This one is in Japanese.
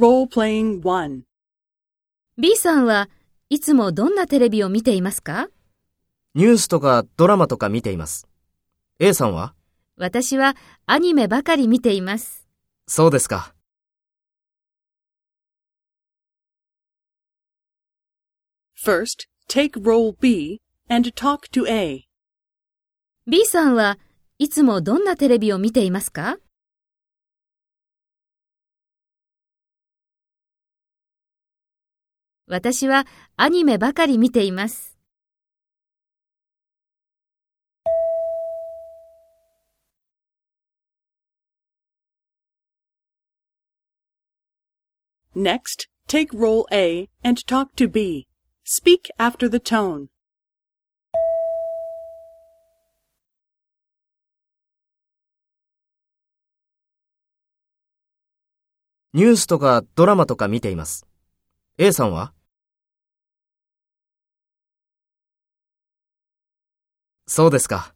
1 B さんはいつもどんなテレビを見ていますか？ニュースとかドラマとか見ています。A さんは？私はアニメばかり見ています。そうですか。First, take role B and talk to A. B さんはいつもどんなテレビを見ていますか？私はアニメばかり見ています。Next, take role A and talk to B. Speak after the tone. ニュースとかドラマとか見ています。A さんはそうですか。